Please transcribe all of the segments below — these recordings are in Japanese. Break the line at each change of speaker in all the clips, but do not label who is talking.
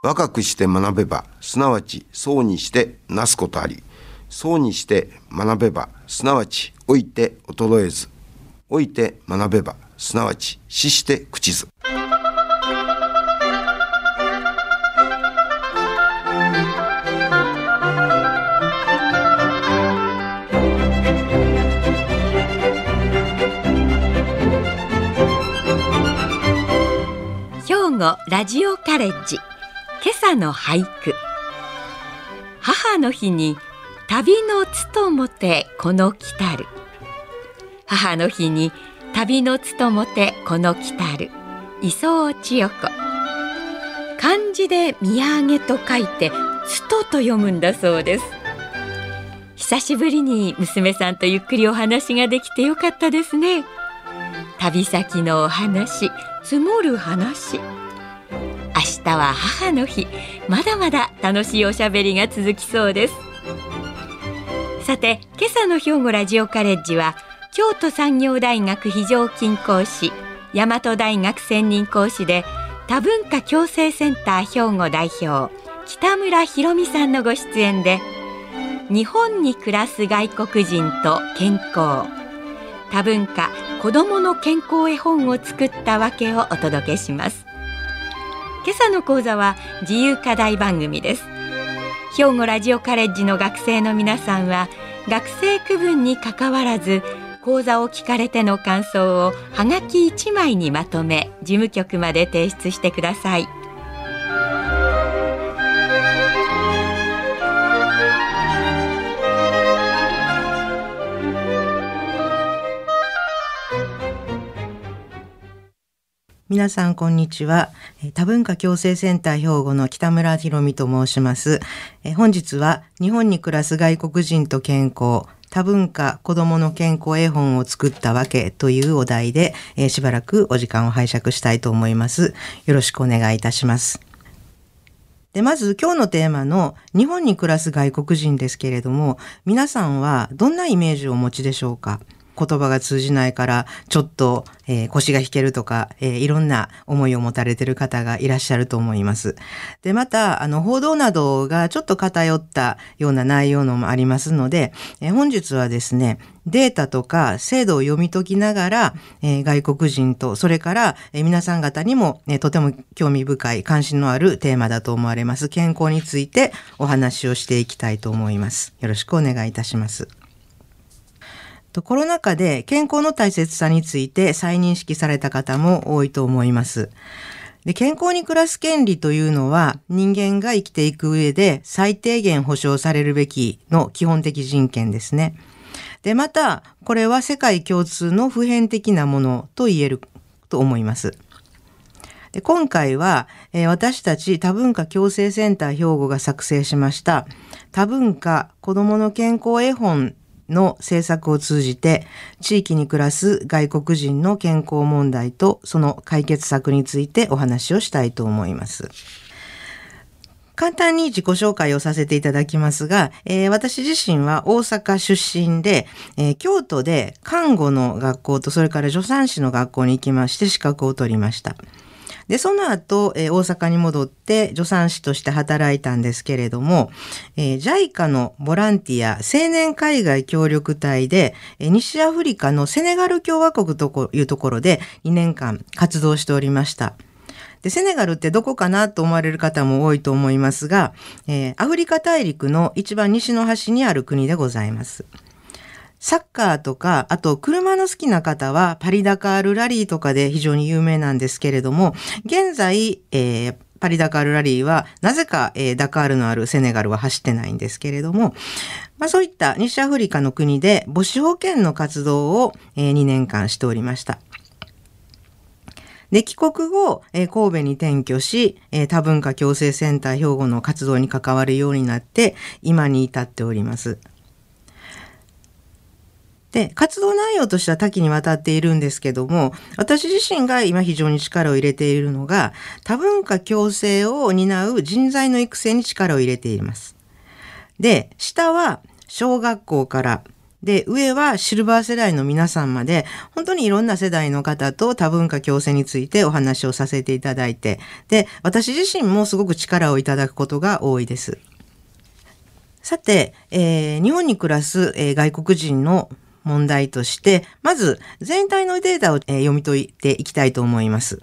若くして学べば、すなわち、そうにしてなすことあり。そうにして学べば、すなわち、老いて衰えず。老いて学べば、すなわち、死して口ず。
兵庫ラジオカレッジ今朝の俳句。母の日に旅のつともてこの来たる。母の日に旅のつともてこの来たる。磯尾千代子。漢字で土産と書いてつとと読むんだそうです。久しぶりに娘さんとゆっくりお話ができてよかったですね。旅先のお話積もる話。日は母の日。まだまだ楽しいおしゃべりが続きそうです。さて今朝の兵庫ラジオカレッジは京都産業大学非常勤講師大和大学専任講師で多文化共生センター兵庫代表北村博美さんのご出演で日本に暮らす外国人と健康多文化子どもの健康絵本を作ったわけをお届けします。今朝の講座は自由課題番組です。兵庫ラジオカレッジの学生の皆さんは学生区分にかかわらず講座を聞かれての感想をはがき1枚にまとめ事務局まで提出してください。
皆さんこんにちは。多文化共生センター兵庫の北村博美と申します。本日は日本に暮らす外国人と健康多文化子どもの健康絵本を作ったわけというお題で、えしばらくお時間を拝借したいと思います。よろしくお願いいたします。でまず今日のテーマの日本に暮らす外国人ですけれども皆さんはどんなイメージをお持ちでしょうか？言葉が通じないからちょっと、えー、腰が引けるとか、えー、いろんな思いを持たれている方がいらっしゃると思います。で、また、あの、報道などがちょっと偏ったような内容のもありますので、えー、本日はですね、データとか制度を読み解きながら、え、外国人と、それから、え、皆さん方にも、え、とても興味深い関心のあるテーマだと思われます。健康についてお話をしていきたいと思います。よろしくお願いいたします。コロナ禍で健康の大切さについて再認識された方も多いと思います。で健康に暮らす権利というのは人間が生きていく上で最低限保障されるべきの基本的人権ですね。で、また、これは世界共通の普遍的なものと言えると思います。で今回は、えー、私たち多文化共生センター兵庫が作成しました多文化子どもの健康絵本の政策を通じて地域に暮らす外国人の健康問題とその解決策についてお話をしたいと思います。簡単に自己紹介をさせていただきますが、えー、私自身は大阪出身で、えー、京都で看護の学校とそれから助産師の学校に行きまして資格を取りました。で、その後、えー、大阪に戻って助産師として働いたんですけれども、えー、JICA のボランティア青年海外協力隊で、えー、西アフリカのセネガル共和国というところで2年間活動しておりました。で、セネガルってどこかなと思われる方も多いと思いますが、えー、アフリカ大陸の一番西の端にある国でございます。サッカーとか、あと車の好きな方はパリダカールラリーとかで非常に有名なんですけれども、現在、えー、パリダカールラリーは、なぜか、えー、ダカールのあるセネガルは走ってないんですけれども、まあそういった西アフリカの国で母子保健の活動を、えー、2年間しておりました。で、帰国後、えー、神戸に転居し、えー、多文化共生センター兵庫の活動に関わるようになって、今に至っております。で、活動内容としては多岐にわたっているんですけども、私自身が今非常に力を入れているのが、多文化共生を担う人材の育成に力を入れています。で、下は小学校からで、上はシルバー世代の皆さんまで、本当にいろんな世代の方と多文化共生についてお話をさせていただいて、で、私自身もすごく力をいただくことが多いです。さて、えー、日本に暮らす、えー、外国人の問題として、まず全体のデータを、え、読み解いていきたいと思います。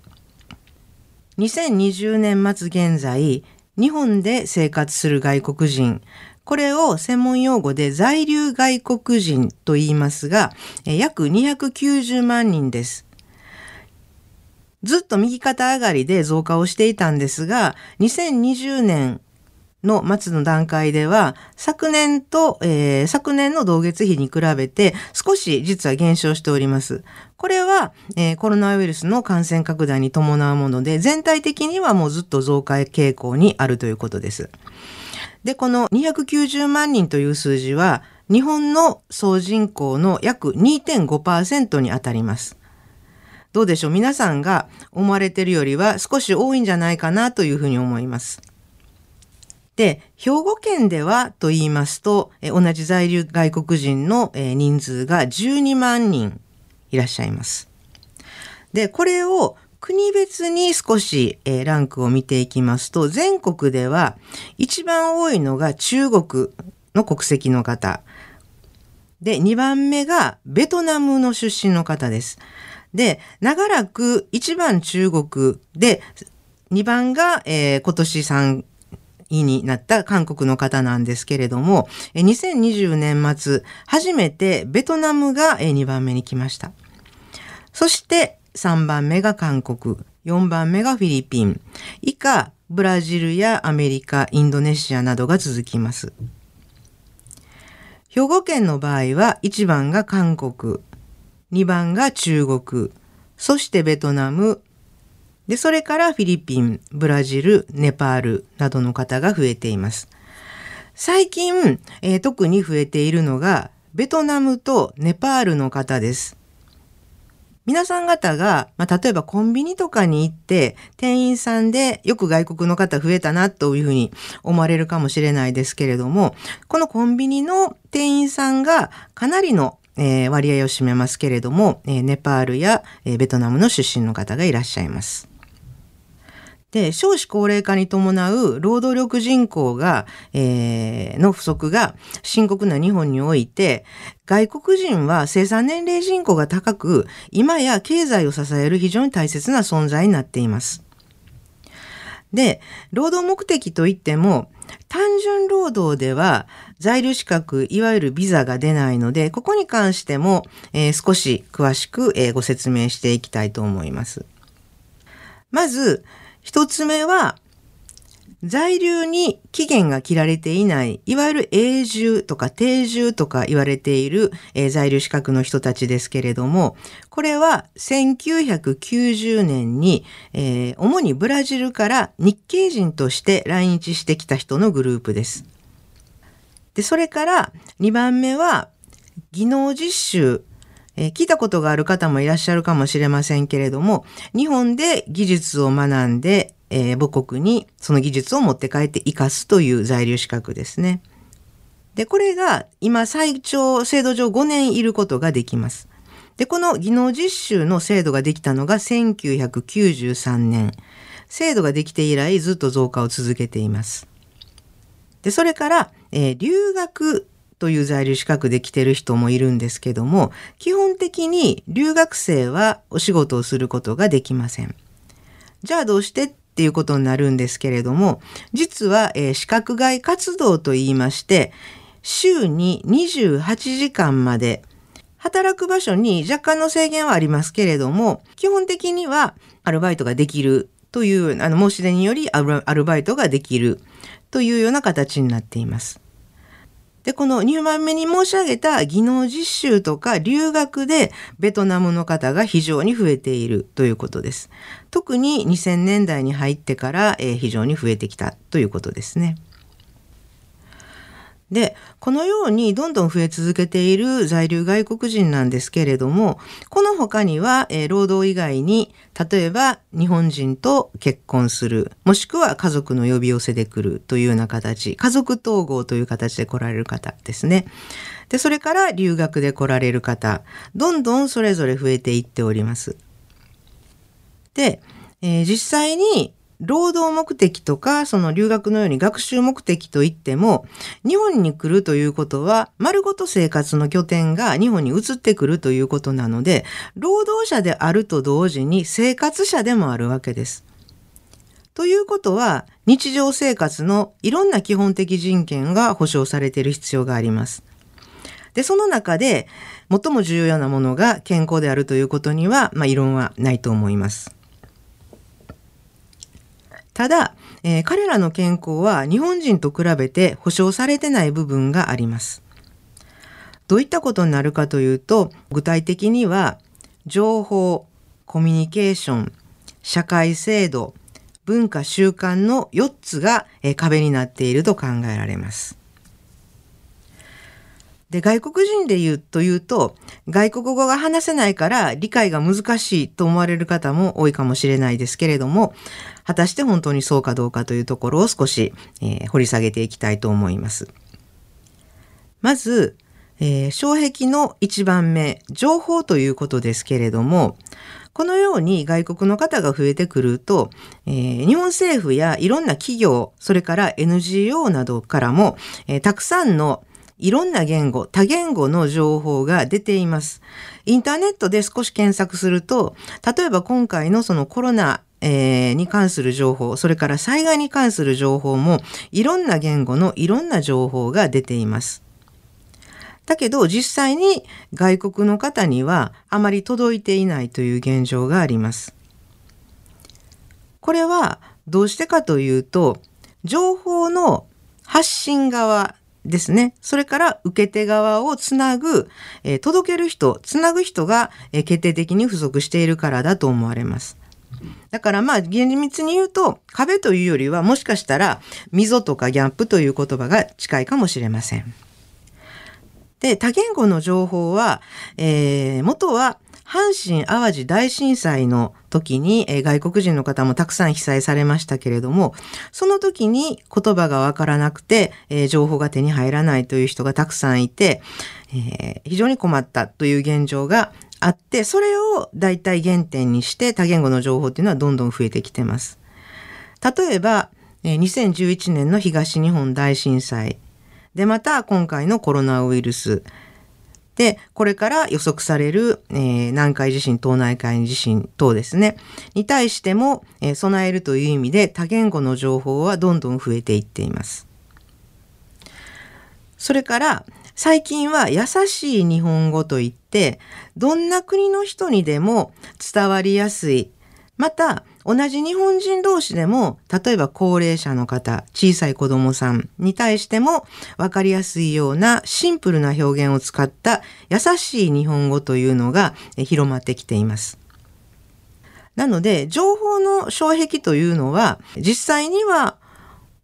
2020年末現在、日本で生活する外国人、これを専門用語で在留外国人と言いますが、約290万人です。ずっと右肩上がりで増加をしていたんですが、2020年の末の段階では、昨年と、えー、昨年の同月比に比べて少し実は減少しております。これは、えー、コロナウイルスの感染拡大に伴うもので、全体的にはもうずっと増加傾向にあるということです。で、この290万人という数字は、日本の総人口の約2.5%にあたります。どうでしょう？皆さんが思われているよりは少し多いんじゃないかなというふうに思います。で、兵庫県ではと言いますと、同じ在留外国人の人数が12万人いらっしゃいます。で、これを国別に少しえ、ランクを見ていきますと、全国では一番多いのが中国の国籍の方。で、2番目がベトナムの出身の方です。で、長らく1番中国で、2番が、えー、今年3位になった韓国の方なんですけれども、2020年末、初めてベトナムが2番目に来ました。そして3番目が韓国、4番目がフィリピン、以下、ブラジルやアメリカ、インドネシアなどが続きます。兵庫県の場合は1番が韓国、2番が中国、そしてベトナム、で、それからフィリピン、ブラジル、ネパールなどの方が増えています。最近、えー、特に増えているのが、ベトナムとネパールの方です。皆さん方が、まあ、例えばコンビニとかに行って、店員さんでよく外国の方増えたなというふうに思われるかもしれないですけれども、このコンビニの店員さんがかなりのえー、割合を占めますけれども、えー、ネパールや、えー、ベトナムの出身の方がいらっしゃいます。で、少子高齢化に伴う労働力人口が、えー、の不足が深刻な日本において、外国人は生産年齢人口が高く、今や経済を支える非常に大切な存在になっています。で、労働目的といっても、単純労働では在留資格、いわゆるビザが出ないので、ここに関しても、えー、少し詳しく、えー、ご説明していきたいと思います。まず、一つ目は、在留に期限が切られていない、いわゆる永住とか定住とか言われている、えー、在留資格の人たちですけれども、これは1990年に、えー、主にブラジルから日系人として来日してきた人のグループです。で、それから2番目は技能実習えー、聞いたことがある方もいらっしゃるかもしれませんけれども、日本で技術を学んで、えー、母国にその技術を持って帰って生かすという在留資格ですね。で、これが今最長制度上5年いることができます。で、この技能実習の制度ができたのが1993年。制度ができて以来ずっと増加を続けています。で、それから、えー、留学という在留資格で来てる人もいるんですけども、基本的に留学生はお仕事をすることができません。じゃあどうしてっていうことになるんですけれども、実は、えー、資格外活動と言いまして、週に28時間まで働く場所に若干の制限はありますけれども、基本的にはアルバイトができるという、あの申し出によりアルバイトができるというような形になっています。で、この2番目に申し上げた技能実習とか留学でベトナムの方が非常に増えているということです。特に2000年代に入ってから、えー、非常に増えてきたということですね。でこのようにどんどん増え続けている在留外国人なんですけれどもこの他には、えー、労働以外に例えば日本人と結婚するもしくは家族の呼び寄せで来るというような形家族統合という形で来られる方ですね。でそれから留学で来られる方どんどんそれぞれ増えていっております。で、えー、実際に労働目的とか、その留学のように学習目的といっても、日本に来るということは、丸ごと生活の拠点が日本に移ってくるということなので、労働者であると同時に生活者でもあるわけです。ということは、日常生活のいろんな基本的人権が保障されている必要があります。で、その中で、最も重要なものが健康であるということには、まあ、異論はないと思います。ただ、えー、彼らの健康は日本人と比べて保障されてない部分があります。どういったことになるかというと、具体的には、情報、コミュニケーション、社会制度、文化習慣の4つが、えー、壁になっていると考えられます。で、外国人で言うというと、外国語が話せないから理解が難しいと思われる方も多いかもしれないですけれども、果たして本当にそうかどうかというところを少し、えー、掘り下げていきたいと思います。まず、えー、障壁の一番目、情報ということですけれども、このように外国の方が増えてくると、えー、日本政府やいろんな企業、それから NGO などからも、えー、たくさんのいろんな言語、多言語の情報が出ています。インターネットで少し検索すると、例えば今回のそのコロナえー、に関する情報、それから災害に関する情報も、いろんな言語のいろんな情報が出ています。だけど実際に外国の方にはあまり届いていないという現状があります。これはどうしてかというと、情報の発信側ですね。それから受け手側をつなぐ、えー、届ける人、つなぐ人が、えー、決定的に不足しているからだと思われます。だからまあ厳密に言うと壁というよりはもしかしたら溝とかギャップという言葉が近いかもしれません。で、多言語の情報は、えー、元は阪神淡路大震災の時に、え、外国人の方もたくさん被災されましたけれども、その時に言葉がわからなくて、え、情報が手に入らないという人がたくさんいて、え、非常に困ったという現状があって、それを大体原点にして多言語の情報っていうのはどんどん増えてきてます。例えば、2011年の東日本大震災。で、また今回のコロナウイルス。で、これから予測される、えー、南海地震、東南海地震等ですね。に対しても、えー、備えるという意味で多言語の情報はどんどん増えていっています。それから、最近は優しい日本語といって、どんな国の人にでも伝わりやすい。また、同じ日本人同士でも、例えば高齢者の方、小さい子供さんに対しても分かりやすいようなシンプルな表現を使った優しい日本語というのが広まってきています。なので、情報の障壁というのは、実際には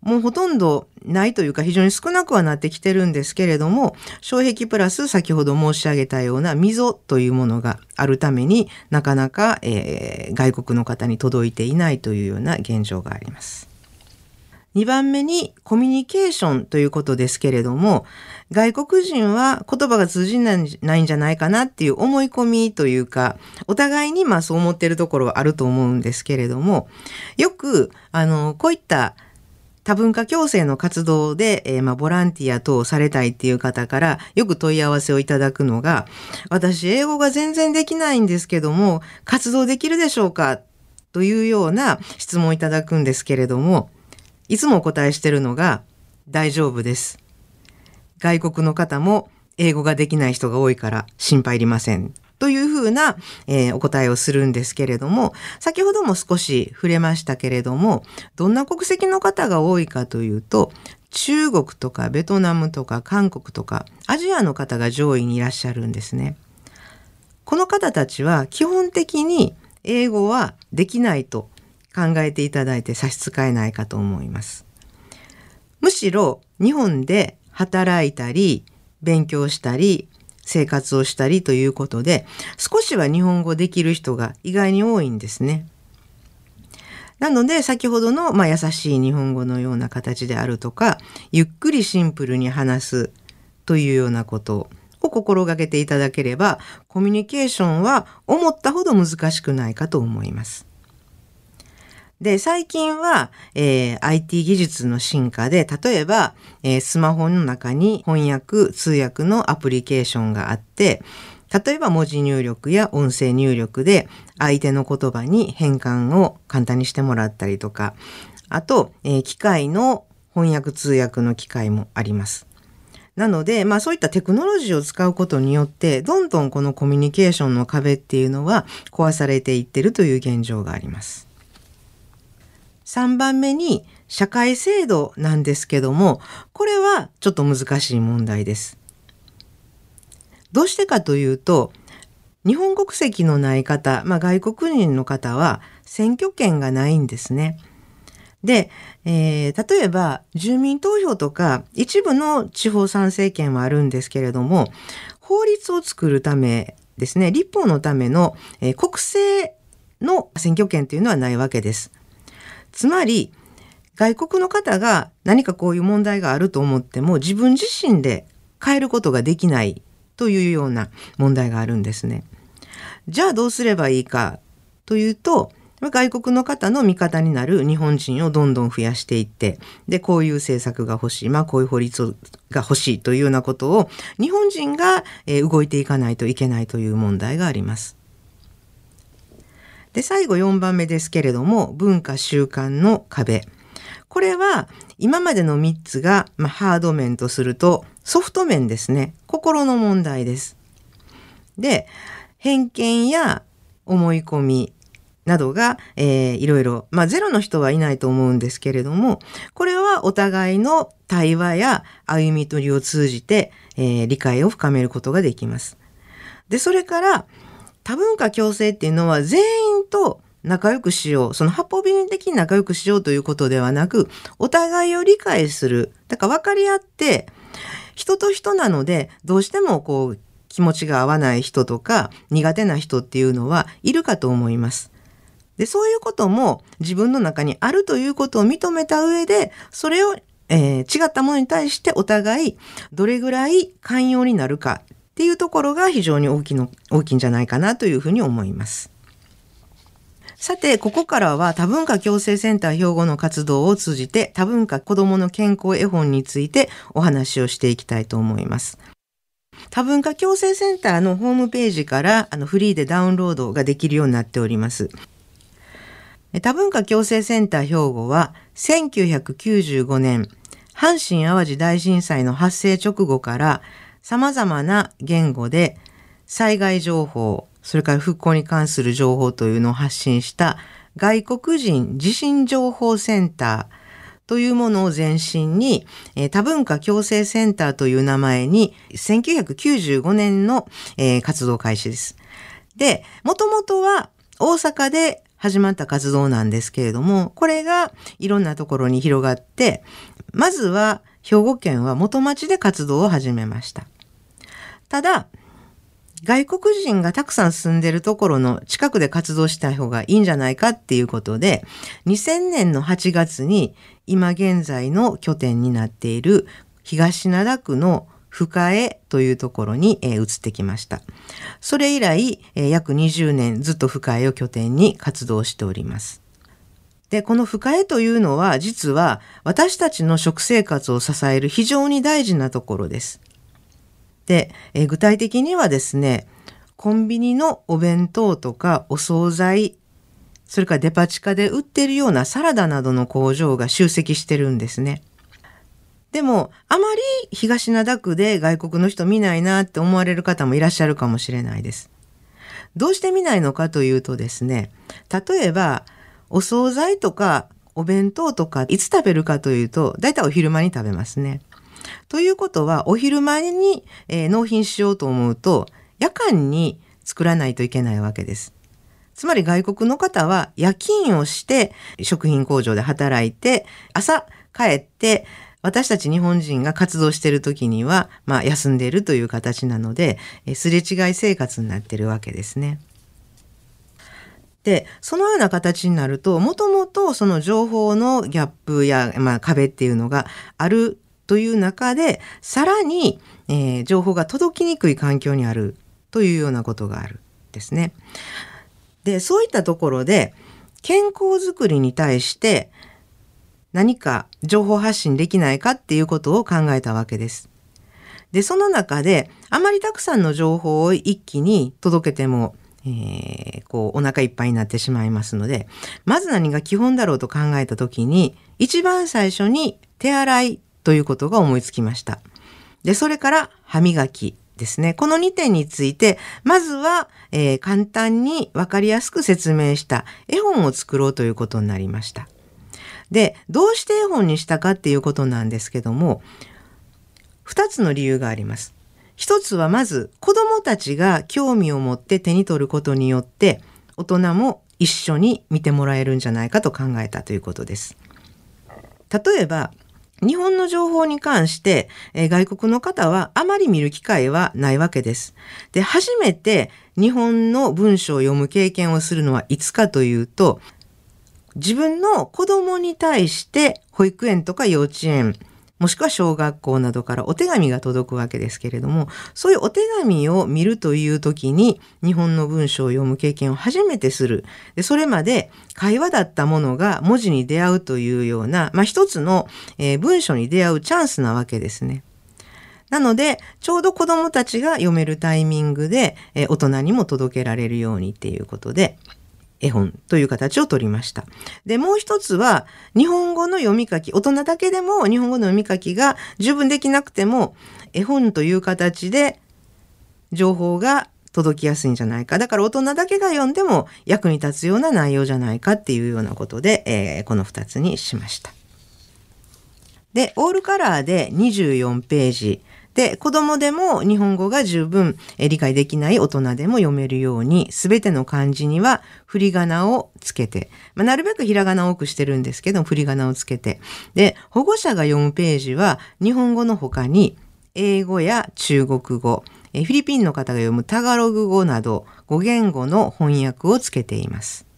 もうほとんどないというか非常に少なくはなってきてるんですけれども、障壁プラス先ほど申し上げたような溝というものがあるためになかなか、えー、外国の方に届いていないというような現状があります。2番目にコミュニケーションということですけれども、外国人は言葉が通じないんじゃないかなっていう思い込みというか、お互いにまあそう思ってるところはあると思うんですけれども、よく、あの、こういった多文化共生の活動で、えー、まあ、ボランティア等をされたいっていう方からよく問い合わせをいただくのが、私英語が全然できないんですけども、活動できるでしょうか？というような質問をいただくんですけれども、いつもお答えしてるのが、大丈夫です。外国の方も英語ができない人が多いから心配いりません。というふうな、えー、お答えをするんですけれども、先ほども少し触れましたけれども、どんな国籍の方が多いかというと、中国とかベトナムとか韓国とかアジアの方が上位にいらっしゃるんですね。この方たちは基本的に英語はできないと考えていただいて差し支えないかと思います。むしろ日本で働いたり勉強したり生活をしたりということで少しは日本語できる人が意外に多いんですね。なので先ほどの、まあ、優しい日本語のような形であるとかゆっくりシンプルに話すというようなことを心がけていただければコミュニケーションは思ったほど難しくないかと思います。で、最近は、えー、IT 技術の進化で、例えば、えー、スマホの中に翻訳、通訳のアプリケーションがあって、例えば文字入力や音声入力で相手の言葉に変換を簡単にしてもらったりとか、あと、えー、機械の翻訳通訳の機械もあります。なので、まあそういったテクノロジーを使うことによって、どんどんこのコミュニケーションの壁っていうのは壊されていってるという現状があります。3番目に社会制度なんですけども、これはちょっと難しい問題です。どうしてかというと、日本国籍のない方、まあ、外国人の方は選挙権がないんですね。で、えー、例えば住民投票とか一部の地方参政権はあるんですけれども、法律を作るためですね、立法のための、えー、国政の選挙権というのはないわけです。つまり外国の方が何かこういう問題があると思っても自分自身で変えることができないというような問題があるんですね。じゃあどうすればいいかというと外国の方の味方になる日本人をどんどん増やしていってでこういう政策が欲しいまあこういう法律が欲しいというようなことを日本人が動いていかないといけないという問題があります。で、最後4番目ですけれども、文化習慣の壁。これは今までの3つが、まあ、ハード面とするとソフト面ですね。心の問題です。で、偏見や思い込みなどが、えー、いろいろ、まあゼロの人はいないと思うんですけれども、これはお互いの対話や歩み取りを通じて、えー、理解を深めることができます。で、それから、多文化共生っていうのは全員と仲良くしよう。その八方美人的に仲良くしようということではなく、お互いを理解する。だから分かり合って、人と人なので、どうしてもこう、気持ちが合わない人とか、苦手な人っていうのはいるかと思います。で、そういうことも自分の中にあるということを認めた上で、それを、えー、違ったものに対してお互いどれぐらい寛容になるかっていうところが非常に大きの大きいんじゃないかなというふうに思います。さて、ここからは多文化共生センター兵庫の活動を通じて多文化子どもの健康絵本についてお話をしていきたいと思います。多文化共生センターのホームページからあのフリーでダウンロードができるようになっております。多文化共生センター兵庫は1995年阪神淡路大震災の発生直後から様々な言語で災害情報、それから復興に関する情報というのを発信した外国人地震情報センターというものを前身に、多文化共生センターという名前に1995年の、活動開始です。で、もともとは大阪で始まった活動なんですけれども、これがいろんなところに広がって、まずは兵庫県は元町で活動を始めました。ただ、外国人がたくさん住んでるところの近くで活動した方がいいんじゃないかっていうことで、2000年の8月に今現在の拠点になっている東灘区の深江というところに、移ってきました。それ以来、約20年ずっと深江を拠点に活動しております。で、この深江というのは実は私たちの食生活を支える非常に大事なところです。で、え具体的にはですね、コンビニのお弁当とかお惣菜、それからデパ地下で売ってるようなサラダなどの工場が集積してるんですね。でも、あまり東灘区で外国の人見ないなって思われる方もいらっしゃるかもしれないです。どうして見ないのかというとですね、例えば、お惣菜とかお弁当とかいつ食べるかというと、だいたいお昼間に食べますね。ということは、お昼前に、えー、納品しようと思うと、夜間に作らないといけないわけです。つまり外国の方は夜勤をして食品工場で働いて朝帰って私たち日本人が活動している時には、まあ、休んでいるという形なので、すれ違い生活になっているわけですね。で、そのような形になると、もともとその情報のギャップや、まあ、壁っていうのがあるという中で、さらに、えー、情報が届きにくい環境にあるというようなことがあるですね。で、そういったところで、健康づくりに対して何か情報発信できないかっていうことを考えたわけです。で、その中で、あまりたくさんの情報を一気に届けてもえー、こうお腹いっぱいになってしまいますのでまず何が基本だろうと考えた時に一番最初に手洗いということが思いつきました。でそれから歯磨きですね。この2点について、まずは、えー、簡単にわかりやすく説明した絵本を作ろうということになりました。で、どうして絵本にしたかっていうことなんですけども、2つの理由があります。一つはまず子供たちが興味を持って手に取ることによって大人も一緒に見てもらえるんじゃないかと考えたということです。例えば日本の情報に関して、え外国の方はあまり見る機会はないわけです。で、初めて日本の文章を読む経験をするのはいつかというと、自分の子供に対して保育園とか幼稚園、もしくは小学校などからお手紙が届くわけですけれども、そういうお手紙を見るという時に日本の文章を読む経験を初めてする。でそれまで会話だったものが文字に出会うというような、まあ、一つの、えー、文章に出会うチャンスなわけですね。なので、ちょうど子供たちが読めるタイミングで、えー、大人にも届けられるようにっていうことで、絵本という形をとりました。で、もう一つは、日本語の読み書き、大人だけでも日本語の読み書きが十分できなくても、絵本という形で情報が届きやすいんじゃないか。だから大人だけが読んでも役に立つような内容じゃないかっていうようなことで、えー、この2つにしました。で、オールカラーで24ページ。で、子供でも日本語が十分理解できない大人でも読めるように、すべての漢字には振り仮名をつけて、まあ、なるべくひらがな多くしてるんですけど、振り仮名をつけて。で、保護者が読むページは、日本語の他に、英語や中国語、フィリピンの方が読むタガログ語など5言語の翻訳をつけています。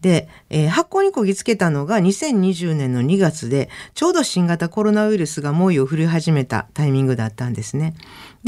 で、えー、発行にこぎつけたのが2020年の2月で、ちょうど新型コロナウイルスが猛威を振り始めたタイミングだったんですね。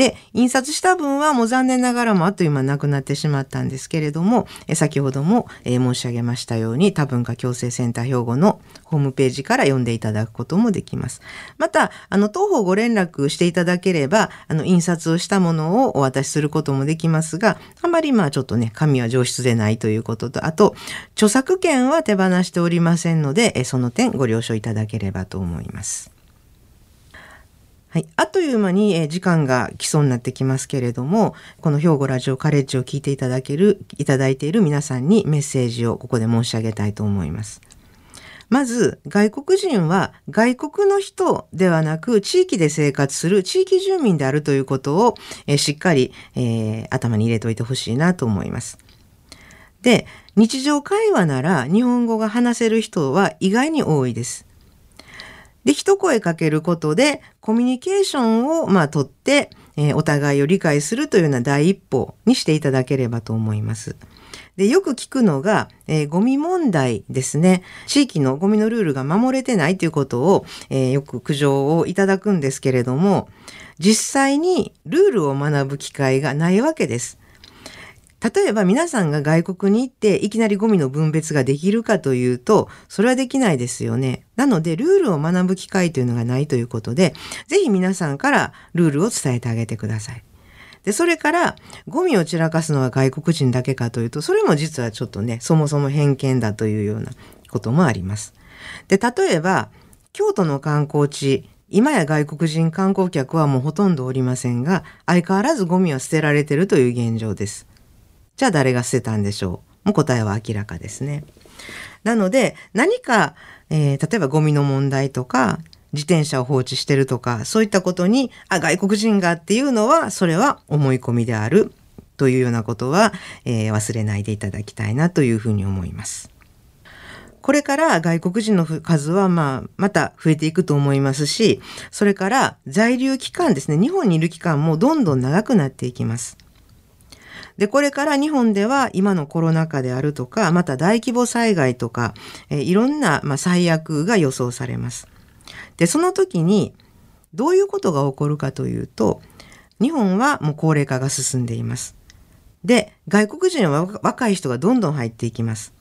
で、印刷した分はもう残念ながらもあっという間なくなってしまったんですけれども、え先ほども、え申し上げましたように多文化共生センター兵庫のホームページから読んでいただくこともできます。また、あの、当方ご連絡していただければ、あの、印刷をしたものをお渡しすることもできますが、あまりまあちょっとね、紙は上質でないということと、あと、著作権は手放しておりませんので、その点ご了承いただければと思います。はい。あっという間に、えー、時間が来そうになってきますけれども、この兵庫ラジオカレッジを聞いていただける、いただいている皆さんにメッセージをここで申し上げたいと思います。まず、外国人は外国の人ではなく、地域で生活する地域住民であるということを、えー、しっかり、えー、頭に入れておいてほしいなと思います。で、日常会話なら日本語が話せる人は意外に多いです。で、一声かけることでコミュニケーションをまあ取って、えー、お互いを理解するというような第一歩にしていただければと思います。で、よく聞くのが、えー、ゴミ問題ですね。地域のゴミのルールが守れてないということを、えー、よく苦情をいただくんですけれども、実際にルールを学ぶ機会がないわけです。例えば皆さんが外国に行っていきなりゴミの分別ができるかというと、それはできないですよね。なので、ルールを学ぶ機会というのがないということで、ぜひ皆さんからルールを伝えてあげてください。で、それから、ゴミを散らかすのは外国人だけかというと、それも実はちょっとね、そもそも偏見だというようなこともあります。で、例えば、京都の観光地、今や外国人観光客はもうほとんどおりませんが、相変わらずゴミは捨てられているという現状です。じゃあ誰が捨てたんでしょう？もう答えは明らかですね。なので何か、えー、例えばゴミの問題とか自転車を放置してるとかそういったことにあ外国人がっていうのはそれは思い込みであるというようなことは、えー、忘れないでいただきたいなというふうに思います。これから外国人の数はまあまた増えていくと思いますし、それから在留期間ですね、日本にいる期間もどんどん長くなっていきます。で、これから日本では今のコロナ禍であるとか、また大規模災害とか、え、いろんな、ま、最悪が予想されます。で、その時にどういうことが起こるかというと、日本はもう高齢化が進んでいます。で、外国人は若い人がどんどん入っていきます。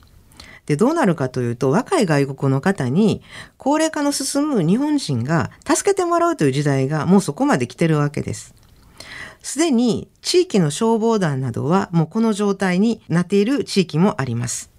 で、どうなるかというと、若い外国の方に高齢化の進む日本人が助けてもらうという時代がもうそこまで来てるわけです。すでに地域の消防団などはもうこの状態になっている地域もあります。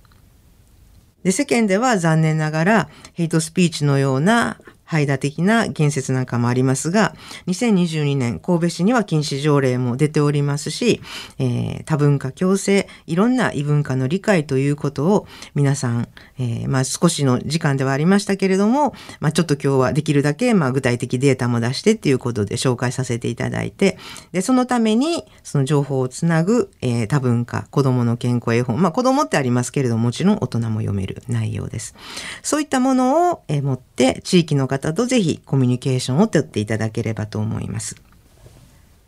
で、世間では残念ながらヘイトスピーチのような排他的な言説なんかもありますが、2022年神戸市には禁止条例も出ておりますし、えー、多文化共生、いろんな異文化の理解ということを皆さん、えー、まあ少しの時間ではありましたけれども、まあちょっと今日はできるだけまあ具体的データも出してっていうことで紹介させていただいて、で、そのためにその情報をつなぐ、えー、多文化、子供の健康絵本、まあ子供ってありますけれども、もちろん大人も読める内容です。そういったものを、えー、持って地域の方方とぜひコミュニケーションをとっていただければと思います。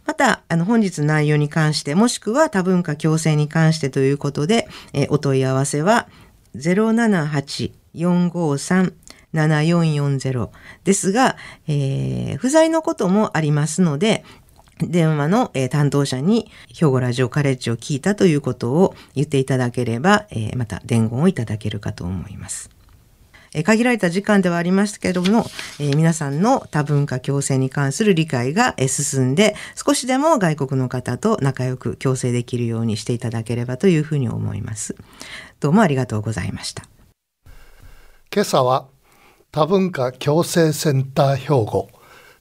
また、あの、本日内容に関して、もしくは多文化共生に関してということで、えお問い合わせは078-453-7440ですが、えー、不在のこともありますので、電話の、え、担当者に兵庫ラジオカレッジを聞いたということを言っていただければ、え、また伝言をいただけるかと思います。え限られた時間ではありましたけれども、えー、皆さんの多文化共生に関する理解が進んで少しでも外国の方と仲良く共生できるようにしていただければというふうに思います。どうもありがとうございました。
今朝は多文化共生センター兵庫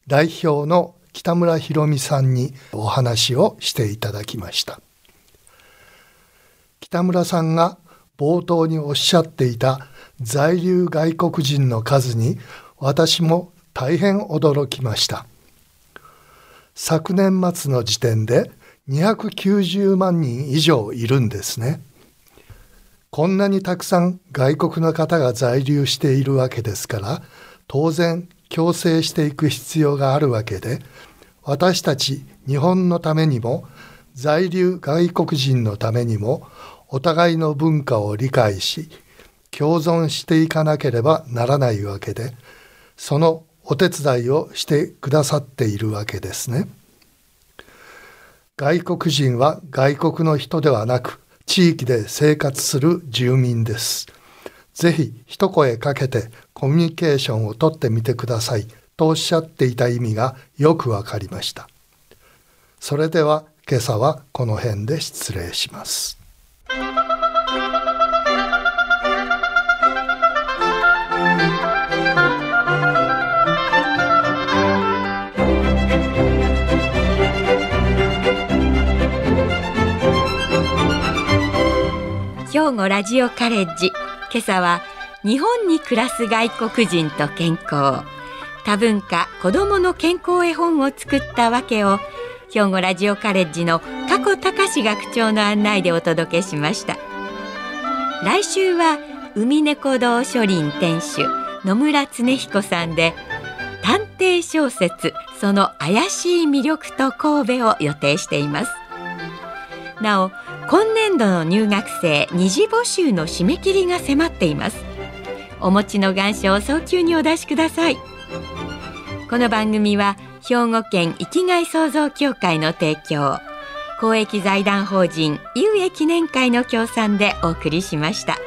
代表の北村博美さんにお話をしていただきました。北村さんが冒頭におっしゃっていた在留外国人の数に私も大変驚きました。昨年末の時点で290万人以上いるんですね。こんなにたくさん外国の方が在留しているわけですから当然共生していく必要があるわけで私たち日本のためにも在留外国人のためにもお互いの文化を理解し共存していかなければならないわけでそのお手伝いをしてくださっているわけですね。外国人は外国の人ではなく地域で生活する住民です。ぜひ一声かけてコミュニケーションをとってみてくださいとおっしゃっていた意味がよくわかりました。それでは今朝はこの辺で失礼します。
兵庫ラジオカレッジ。今朝は日本に暮らす外国人と健康。多文化子どもの健康絵本を作ったわけを兵庫ラジオカレッジの加古隆学長の案内でお届けしました。来週は海猫堂書林店主野村恒彦さんで探偵小説その怪しい魅力と神戸を予定しています。なお今年度の入学生二次募集の締め切りが迫っていますお持ちの願書を早急にお出しくださいこの番組は兵庫県生きがい創造協会の提供公益財団法人有益記念会の協賛でお送りしました。